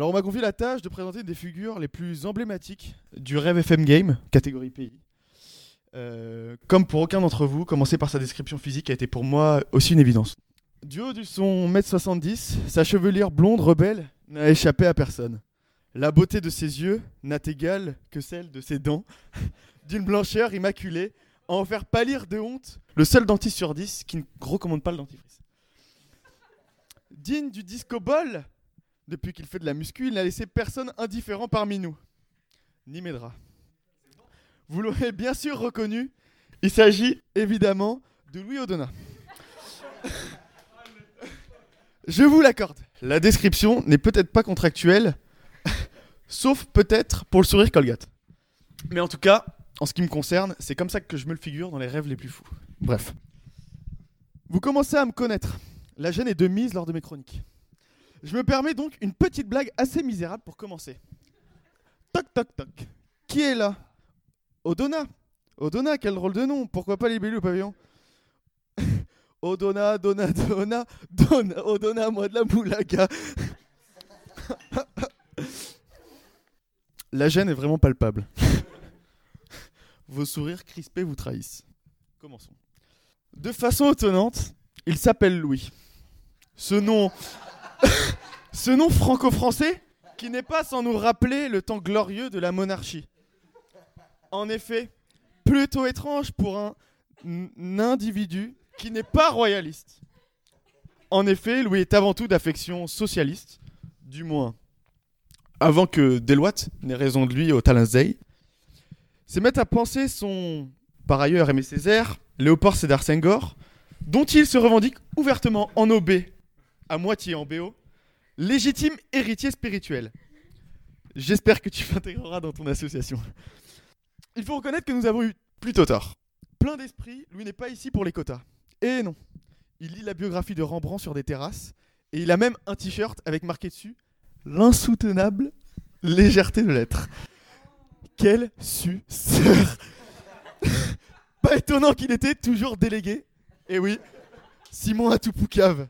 Alors on m'a confié la tâche de présenter des figures les plus emblématiques du rêve FM Game, catégorie pays. Euh, comme pour aucun d'entre vous, commencer par sa description physique a été pour moi aussi une évidence. Du haut de son 1m70, sa chevelure blonde rebelle n'a échappé à personne. La beauté de ses yeux n'a égal que celle de ses dents, d'une blancheur immaculée, à en faire pâlir de honte le seul dentiste sur 10 qui ne recommande pas le dentifrice. Digne du disco ball, depuis qu'il fait de la muscu, il n'a laissé personne indifférent parmi nous. Ni Medra. Vous l'aurez bien sûr reconnu, il s'agit évidemment de Louis Odona. Je vous l'accorde. La description n'est peut-être pas contractuelle, sauf peut-être pour le sourire Colgate. Mais en tout cas, en ce qui me concerne, c'est comme ça que je me le figure dans les rêves les plus fous. Bref. Vous commencez à me connaître. La gêne est de mise lors de mes chroniques. Je me permets donc une petite blague assez misérable pour commencer. Toc toc toc. Qui est là? Odona. Odona, quel drôle de nom. Pourquoi pas les au pavillon? Odona, Dona, Dona, Dona, Odona, moi de la moulaga. La gêne est vraiment palpable. Vos sourires crispés vous trahissent. Commençons. De façon étonnante, il s'appelle Louis. Ce nom ce nom franco-français qui n'est pas sans nous rappeler le temps glorieux de la monarchie. En effet, plutôt étrange pour un, individu qui n'est pas royaliste. En effet, Louis est avant tout d'affection socialiste, du moins avant que Deloitte n'ait raison de lui au Talentzey. C'est mettre à penser son, par ailleurs Aimé Césaire, Léopold Sédar Senghor, dont il se revendique ouvertement en OB, à moitié en BO, légitime héritier spirituel. J'espère que tu l'intégreras dans ton association. Il faut reconnaître que nous avons eu plutôt tort. Plein d'esprit, lui n'est pas ici pour les quotas. Et non, il lit la biographie de Rembrandt sur des terrasses, et il a même un t-shirt avec marqué dessus L'insoutenable légèreté de l'être. Quel suceur Pas étonnant qu'il était toujours délégué. Et oui, Simon Atoupoucave.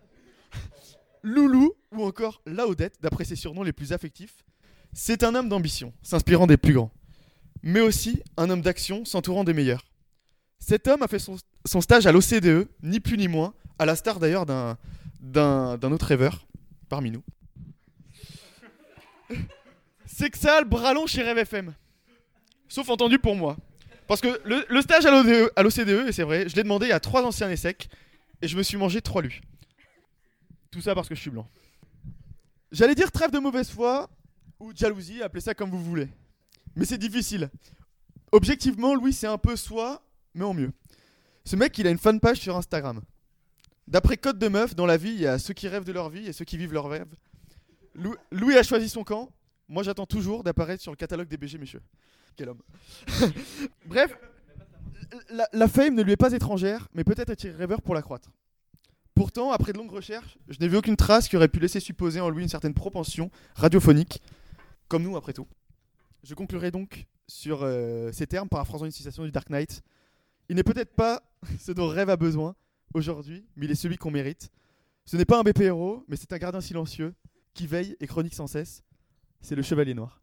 Loulou ou encore Laodette, d'après ses surnoms les plus affectifs, c'est un homme d'ambition, s'inspirant des plus grands, mais aussi un homme d'action, s'entourant des meilleurs. Cet homme a fait son, stage à l'OCDE, ni plus ni moins, à la star d'ailleurs d'un, autre rêveur parmi nous. C'est que ça, le bras chez Rêve FM. Sauf entendu pour moi. Parce que le, stage à l'OCDE, l'OCDE, et c'est vrai, je l'ai demandé à trois anciens ESSEC, et je me suis mangé trois lus. Tout ça parce que je suis blanc. J'allais dire trêve de mauvaise foi ou jalousie, appelez ça comme vous voulez. Mais c'est difficile. Objectivement, Louis, c'est un peu soi, mais en mieux. Ce mec, il a une fanpage sur Instagram. D'après Code de Meuf, dans la vie, il y a ceux qui rêvent de leur vie et ceux qui vivent leur rêve. Lou- Louis a choisi son camp. Moi, j'attends toujours d'apparaître sur le catalogue des BG, messieurs. Quel homme. Bref, la, la fame ne lui est pas étrangère, mais peut-être est-il rêveur pour la croître. Pourtant, après de longues recherches, je n'ai vu aucune trace qui aurait pu laisser supposer en lui une certaine propension radiophonique, comme nous après tout. Je conclurai donc sur euh, ces termes, paraphrasant une citation du Dark Knight. Il n'est peut-être pas ce dont rêve a besoin aujourd'hui, mais il est celui qu'on mérite. Ce n'est pas un BP héros, mais c'est un gardien silencieux qui veille et chronique sans cesse. C'est le Chevalier Noir.